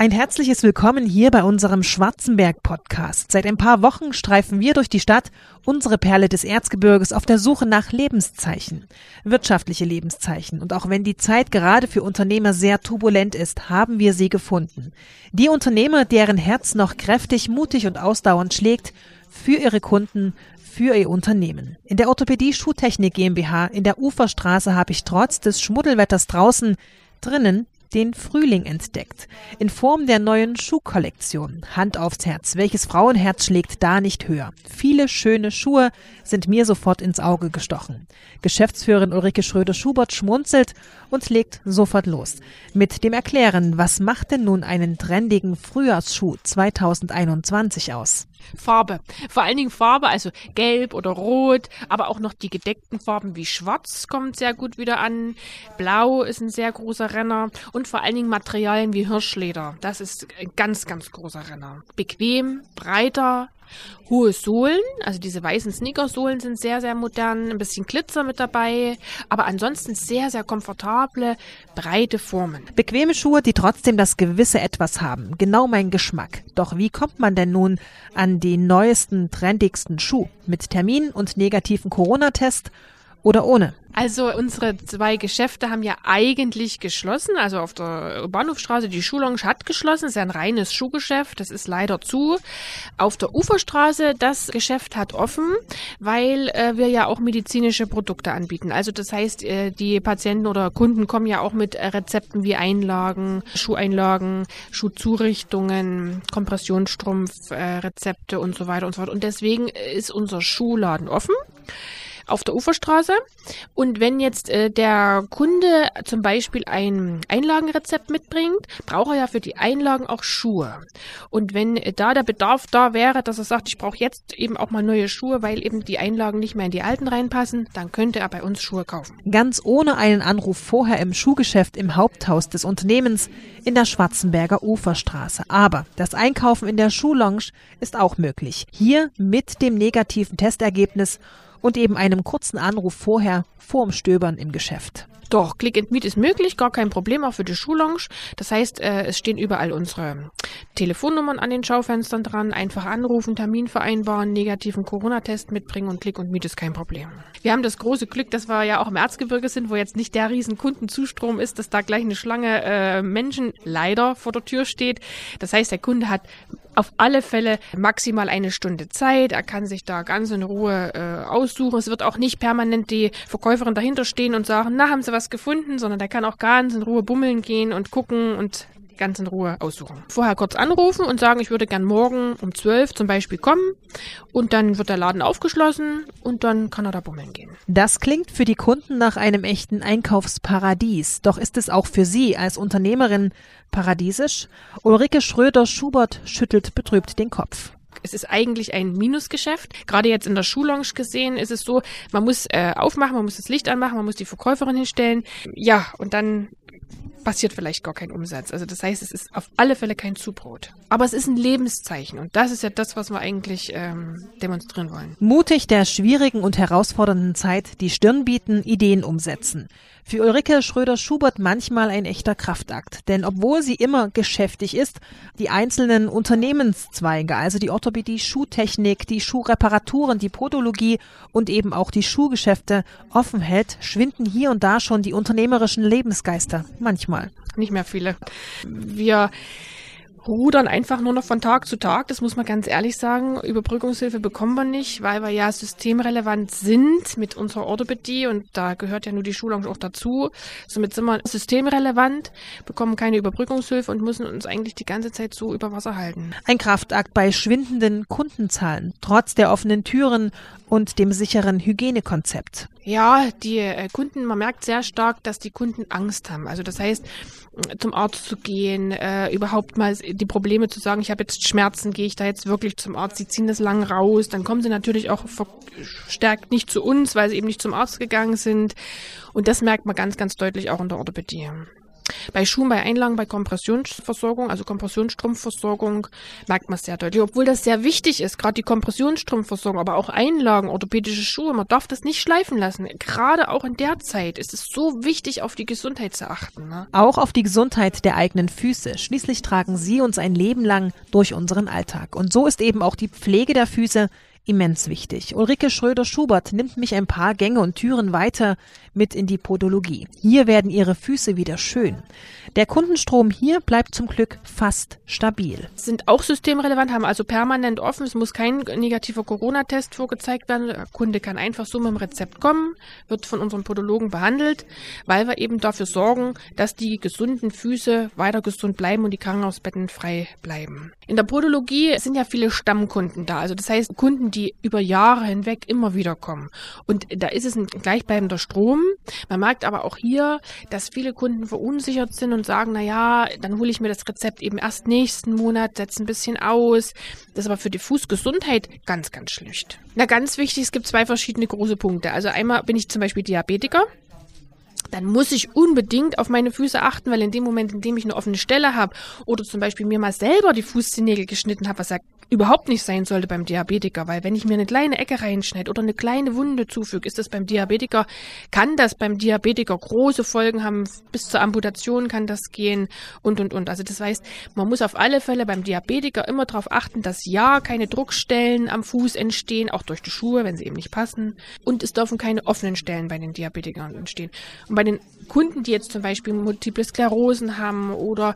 Ein herzliches Willkommen hier bei unserem Schwarzenberg-Podcast. Seit ein paar Wochen streifen wir durch die Stadt, unsere Perle des Erzgebirges, auf der Suche nach Lebenszeichen, wirtschaftliche Lebenszeichen. Und auch wenn die Zeit gerade für Unternehmer sehr turbulent ist, haben wir sie gefunden. Die Unternehmer, deren Herz noch kräftig, mutig und ausdauernd schlägt, für ihre Kunden, für ihr Unternehmen. In der Orthopädie Schuhtechnik GmbH in der Uferstraße habe ich trotz des Schmuddelwetters draußen drinnen den Frühling entdeckt. In Form der neuen Schuhkollektion. Hand aufs Herz. Welches Frauenherz schlägt da nicht höher? Viele schöne Schuhe sind mir sofort ins Auge gestochen. Geschäftsführerin Ulrike Schröder-Schubert schmunzelt und legt sofort los. Mit dem Erklären, was macht denn nun einen trendigen Frühjahrsschuh 2021 aus? Farbe. Vor allen Dingen Farbe, also gelb oder rot, aber auch noch die gedeckten Farben wie schwarz kommt sehr gut wieder an. Blau ist ein sehr großer Renner und vor allen Dingen Materialien wie Hirschleder. Das ist ein ganz, ganz großer Renner. Bequem, breiter, Hohe Sohlen, also diese weißen Sneakersohlen sind sehr, sehr modern, ein bisschen Glitzer mit dabei, aber ansonsten sehr, sehr komfortable, breite Formen. Bequeme Schuhe, die trotzdem das gewisse Etwas haben. Genau mein Geschmack. Doch wie kommt man denn nun an den neuesten, trendigsten Schuh? Mit Termin und negativen Corona-Test oder ohne? Also unsere zwei Geschäfte haben ja eigentlich geschlossen. Also auf der Bahnhofstraße, die Schuhlounge hat geschlossen. Ist ja ein reines Schuhgeschäft. Das ist leider zu. Auf der Uferstraße, das Geschäft hat offen, weil äh, wir ja auch medizinische Produkte anbieten. Also das heißt, äh, die Patienten oder Kunden kommen ja auch mit äh, Rezepten wie Einlagen, Schuheinlagen, Schuhzurichtungen, Kompressionsstrumpfrezepte äh, und so weiter und so fort. Und deswegen ist unser Schuhladen offen auf der Uferstraße. Und wenn jetzt äh, der Kunde zum Beispiel ein Einlagenrezept mitbringt, braucht er ja für die Einlagen auch Schuhe. Und wenn äh, da der Bedarf da wäre, dass er sagt, ich brauche jetzt eben auch mal neue Schuhe, weil eben die Einlagen nicht mehr in die alten reinpassen, dann könnte er bei uns Schuhe kaufen. Ganz ohne einen Anruf vorher im Schuhgeschäft im Haupthaus des Unternehmens in der Schwarzenberger Uferstraße. Aber das Einkaufen in der Schuhlounge ist auch möglich. Hier mit dem negativen Testergebnis und eben einem kurzen Anruf vorher vorm Stöbern im Geschäft. Doch, Click and Meet ist möglich, gar kein Problem, auch für die Schuhlounge. Das heißt, äh, es stehen überall unsere Telefonnummern an den Schaufenstern dran. Einfach anrufen, Termin vereinbaren, negativen Corona-Test mitbringen und Click und Meet ist kein Problem. Wir haben das große Glück, dass wir ja auch im Erzgebirge sind, wo jetzt nicht der riesen Kundenzustrom ist, dass da gleich eine Schlange äh, Menschen leider vor der Tür steht. Das heißt, der Kunde hat auf alle Fälle maximal eine Stunde Zeit. Er kann sich da ganz in Ruhe äh, aussuchen. Es wird auch nicht permanent die Verkäuferin dahinter stehen und sagen, na, haben Sie was gefunden, sondern der kann auch ganz in Ruhe bummeln gehen und gucken und ganz in Ruhe aussuchen. Vorher kurz anrufen und sagen, ich würde gern morgen um 12 zum Beispiel kommen und dann wird der Laden aufgeschlossen und dann kann er da bummeln gehen. Das klingt für die Kunden nach einem echten Einkaufsparadies. Doch ist es auch für Sie als Unternehmerin paradiesisch? Ulrike Schröder-Schubert schüttelt betrübt den Kopf es ist eigentlich ein Minusgeschäft. Gerade jetzt in der Schullounge gesehen ist es so, man muss äh, aufmachen, man muss das Licht anmachen, man muss die Verkäuferin hinstellen. Ja, und dann passiert vielleicht gar kein Umsatz. Also das heißt, es ist auf alle Fälle kein Zubrot. Aber es ist ein Lebenszeichen und das ist ja das, was wir eigentlich ähm, demonstrieren wollen. Mutig der schwierigen und herausfordernden Zeit die Stirn bieten, Ideen umsetzen. Für Ulrike Schröder-Schubert manchmal ein echter Kraftakt. Denn obwohl sie immer geschäftig ist, die einzelnen Unternehmenszweige, also die Orthopädie, Schuhtechnik, die Schuhreparaturen, die Podologie und eben auch die Schuhgeschäfte offen hält, schwinden hier und da schon die unternehmerischen Lebensgeister. Manchmal. Nicht mehr viele. Wir rudern einfach nur noch von Tag zu Tag, das muss man ganz ehrlich sagen. Überbrückungshilfe bekommen wir nicht, weil wir ja systemrelevant sind mit unserer Orthopädie und da gehört ja nur die Schulung auch dazu. Somit sind wir systemrelevant, bekommen keine Überbrückungshilfe und müssen uns eigentlich die ganze Zeit so über Wasser halten. Ein Kraftakt bei schwindenden Kundenzahlen, trotz der offenen Türen und dem sicheren Hygienekonzept. Ja, die äh, Kunden, man merkt sehr stark, dass die Kunden Angst haben. Also das heißt, zum Arzt zu gehen, äh, überhaupt mal die Probleme zu sagen, ich habe jetzt Schmerzen, gehe ich da jetzt wirklich zum Arzt, sie ziehen das lang raus, dann kommen sie natürlich auch verstärkt nicht zu uns, weil sie eben nicht zum Arzt gegangen sind. Und das merkt man ganz, ganz deutlich auch in der Orthopädie. Bei Schuhen, bei Einlagen, bei Kompressionsversorgung, also Kompressionsstrumpfversorgung, merkt man es sehr deutlich. Obwohl das sehr wichtig ist, gerade die Kompressionsstrumpfversorgung, aber auch Einlagen, orthopädische Schuhe, man darf das nicht schleifen lassen. Gerade auch in der Zeit ist es so wichtig, auf die Gesundheit zu achten. Ne? Auch auf die Gesundheit der eigenen Füße. Schließlich tragen sie uns ein Leben lang durch unseren Alltag. Und so ist eben auch die Pflege der Füße immens wichtig. Ulrike Schröder-Schubert nimmt mich ein paar Gänge und Türen weiter mit in die Podologie. Hier werden ihre Füße wieder schön. Der Kundenstrom hier bleibt zum Glück fast stabil. Sind auch systemrelevant, haben also permanent offen. Es muss kein negativer Corona-Test vorgezeigt werden. Der Kunde kann einfach so mit dem Rezept kommen, wird von unserem Podologen behandelt, weil wir eben dafür sorgen, dass die gesunden Füße weiter gesund bleiben und die Krankenhausbetten frei bleiben. In der Podologie sind ja viele Stammkunden da. Also das heißt Kunden, die über Jahre hinweg immer wieder kommen. Und da ist es ein gleichbleibender Strom. Man merkt aber auch hier, dass viele Kunden verunsichert sind und sagen, na ja, dann hole ich mir das Rezept eben erst nächsten Monat, setze ein bisschen aus. Das ist aber für die Fußgesundheit ganz, ganz schlecht. Na, ganz wichtig, es gibt zwei verschiedene große Punkte. Also einmal bin ich zum Beispiel Diabetiker dann muss ich unbedingt auf meine Füße achten, weil in dem Moment, in dem ich eine offene Stelle habe oder zum Beispiel mir mal selber die Fußzehennägel geschnitten habe, was ja überhaupt nicht sein sollte beim Diabetiker, weil wenn ich mir eine kleine Ecke reinschneide oder eine kleine Wunde zufüge, ist das beim Diabetiker, kann das beim Diabetiker große Folgen haben, bis zur Amputation kann das gehen und und und. Also das heißt, man muss auf alle Fälle beim Diabetiker immer darauf achten, dass ja keine Druckstellen am Fuß entstehen, auch durch die Schuhe, wenn sie eben nicht passen. Und es dürfen keine offenen Stellen bei den Diabetikern entstehen. Und bei den Kunden, die jetzt zum Beispiel Multiple Sklerosen haben oder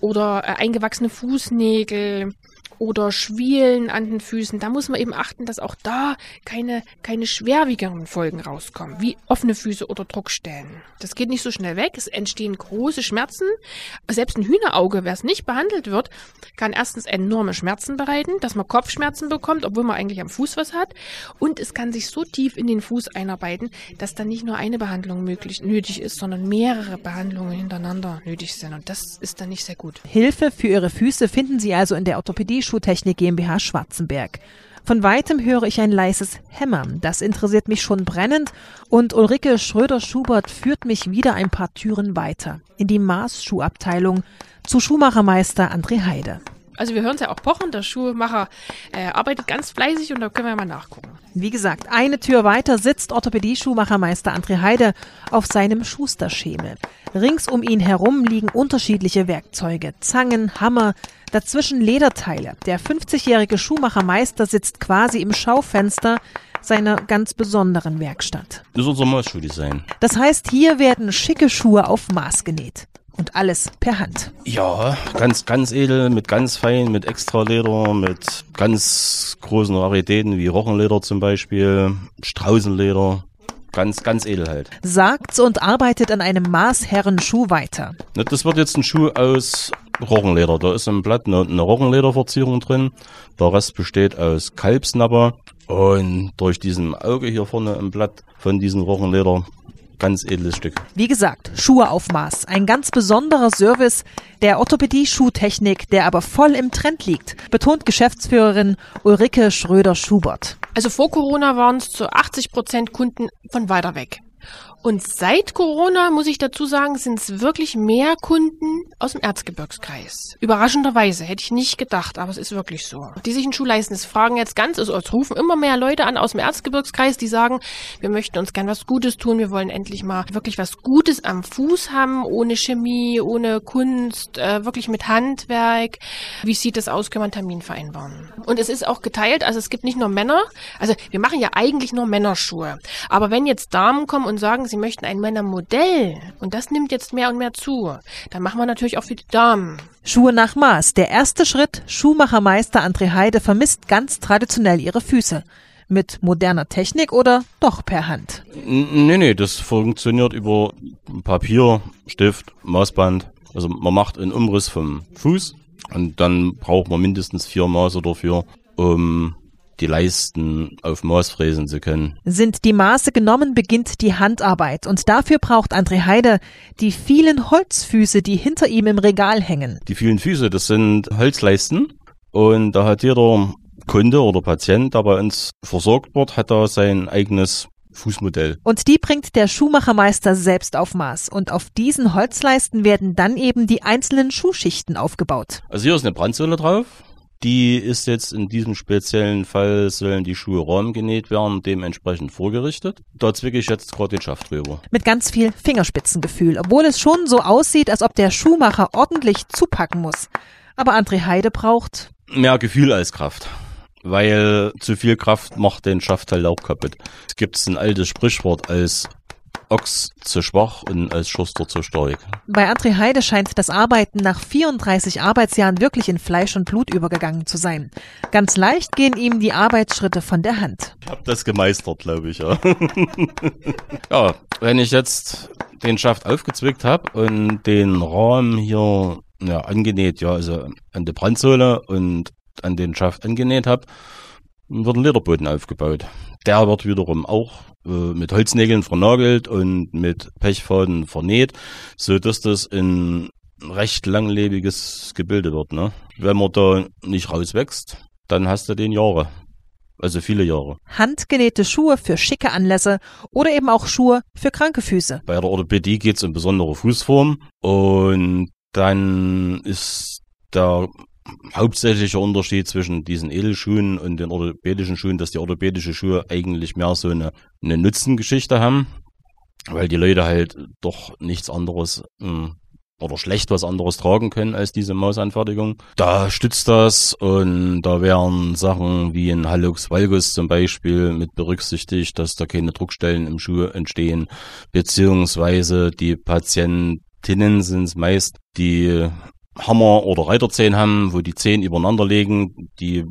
oder äh, eingewachsene Fußnägel oder Schwielen an den Füßen. Da muss man eben achten, dass auch da keine, keine schwerwiegeren Folgen rauskommen, wie offene Füße oder Druckstellen. Das geht nicht so schnell weg. Es entstehen große Schmerzen. Selbst ein Hühnerauge, wer es nicht behandelt wird, kann erstens enorme Schmerzen bereiten, dass man Kopfschmerzen bekommt, obwohl man eigentlich am Fuß was hat. Und es kann sich so tief in den Fuß einarbeiten, dass dann nicht nur eine Behandlung möglich, nötig ist, sondern mehrere Behandlungen hintereinander nötig sind. Und das ist dann nicht sehr gut. Hilfe für Ihre Füße finden Sie also in der Orthopädie Schuhtechnik GmbH Schwarzenberg. Von weitem höre ich ein leises Hämmern. Das interessiert mich schon brennend und Ulrike Schröder-Schubert führt mich wieder ein paar Türen weiter in die Maßschuhabteilung zu Schuhmachermeister André Heide. Also wir hören es ja auch pochen, der Schuhmacher äh, arbeitet ganz fleißig und da können wir mal nachgucken. Wie gesagt, eine Tür weiter sitzt Orthopädie-Schuhmachermeister André Heide auf seinem Schusterschemel. Rings um ihn herum liegen unterschiedliche Werkzeuge, Zangen, Hammer, dazwischen Lederteile. Der 50-jährige Schuhmachermeister sitzt quasi im Schaufenster seiner ganz besonderen Werkstatt. Das ist unser Maßschuhdesign. Das heißt, hier werden schicke Schuhe auf Maß genäht. Und alles per Hand. Ja, ganz, ganz edel, mit ganz fein, mit Extraleder, mit ganz großen Raritäten wie Rochenleder zum Beispiel, Straußenleder. Ganz, ganz edel halt. Sagt's und arbeitet an einem Maßherrenschuh weiter. Das wird jetzt ein Schuh aus Rochenleder. Da ist im Blatt eine, eine Rochenlederverzierung drin. Der Rest besteht aus Kalbsnapper. Und durch diesen Auge hier vorne im Blatt von diesem Rochenleder ganz edles Stück. Wie gesagt, Schuhe auf Maß. Ein ganz besonderer Service der Orthopädie-Schuhtechnik, der aber voll im Trend liegt, betont Geschäftsführerin Ulrike Schröder-Schubert. Also vor Corona waren es zu 80 Prozent Kunden von weiter weg. Und seit Corona, muss ich dazu sagen, sind es wirklich mehr Kunden aus dem Erzgebirgskreis. Überraschenderweise, hätte ich nicht gedacht, aber es ist wirklich so. Die sich einen Schuh leisten, es fragen jetzt ganz, also es rufen immer mehr Leute an aus dem Erzgebirgskreis, die sagen, wir möchten uns gern was Gutes tun, wir wollen endlich mal wirklich was Gutes am Fuß haben, ohne Chemie, ohne Kunst, äh, wirklich mit Handwerk. Wie sieht das aus, können wir einen Termin vereinbaren? Und es ist auch geteilt, also es gibt nicht nur Männer, also wir machen ja eigentlich nur Männerschuhe. Aber wenn jetzt Damen kommen und sagen, sie möchten ein Männermodell und das nimmt jetzt mehr und mehr zu, dann machen wir natürlich auch für die Damen. Schuhe nach Maß. Der erste Schritt. Schuhmachermeister André Heide vermisst ganz traditionell ihre Füße. Mit moderner Technik oder doch per Hand? Nee, nee, das funktioniert über Papier, Stift, Maßband. Also man macht einen Umriss vom Fuß und dann braucht man mindestens vier Maße dafür, um die Leisten auf Maß fräsen zu können. Sind die Maße genommen, beginnt die Handarbeit. Und dafür braucht André Heide die vielen Holzfüße, die hinter ihm im Regal hängen. Die vielen Füße, das sind Holzleisten. Und da hat jeder Kunde oder Patient, der bei uns versorgt wird, hat da sein eigenes Fußmodell. Und die bringt der Schuhmachermeister selbst auf Maß. Und auf diesen Holzleisten werden dann eben die einzelnen Schuhschichten aufgebaut. Also hier ist eine Brandsäule drauf. Die ist jetzt in diesem speziellen Fall, sollen die Schuhe rahmgenäht werden, dementsprechend vorgerichtet. Da zwicke ich jetzt gerade den Schaft drüber. Mit ganz viel Fingerspitzengefühl, obwohl es schon so aussieht, als ob der Schuhmacher ordentlich zupacken muss. Aber André Heide braucht Mehr Gefühl als Kraft. Weil zu viel Kraft macht den Schaft halt auch kaputt. Es gibt ein altes Sprichwort als Ochs zu schwach und als Schuster zu stark. Bei André Heide scheint das Arbeiten nach 34 Arbeitsjahren wirklich in Fleisch und Blut übergegangen zu sein. Ganz leicht gehen ihm die Arbeitsschritte von der Hand. Ich habe das gemeistert, glaube ich, ja. ja, wenn ich jetzt den Schaft aufgezwickt habe und den Rahmen hier ja, angenäht, ja, also an die Brandsohle und an den Schaft angenäht habe, wird ein Lederboden aufgebaut. Der wird wiederum auch äh, mit Holznägeln vernagelt und mit Pechfaden vernäht, so dass das ein recht langlebiges Gebilde wird. Ne? Wenn man da nicht rauswächst, dann hast du den Jahre. Also viele Jahre. Handgenähte Schuhe für schicke Anlässe oder eben auch Schuhe für kranke Füße. Bei der Orthopädie geht es um besondere Fußform und dann ist der hauptsächliche Unterschied zwischen diesen Edelschuhen und den orthopädischen Schuhen, dass die orthopädische Schuhe eigentlich mehr so eine, eine Nutzengeschichte haben, weil die Leute halt doch nichts anderes mh, oder schlecht was anderes tragen können als diese Mausanfertigung. Da stützt das und da wären Sachen wie ein Hallux valgus zum Beispiel mit berücksichtigt, dass da keine Druckstellen im Schuh entstehen, beziehungsweise die Patientinnen sind es meist, die Hammer- oder Reiterzehen haben, wo die Zehen übereinander liegen, die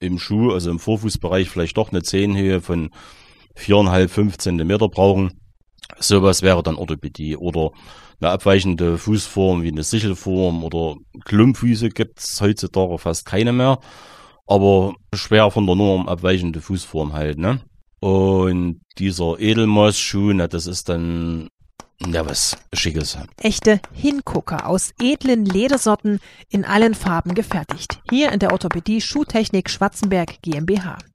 im Schuh, also im Vorfußbereich vielleicht doch eine Zehenhöhe von viereinhalb, fünf Zentimeter brauchen. Sowas wäre dann Orthopädie oder eine abweichende Fußform wie eine Sichelform oder Klumpfüße gibt es heutzutage fast keine mehr, aber schwer von der Norm abweichende Fußform halt, ne? Und dieser Edelmaßschuh, na, das ist dann ja, was Schickes. Echte Hingucker aus edlen Ledersorten in allen Farben gefertigt. Hier in der Orthopädie Schuhtechnik Schwarzenberg GmbH.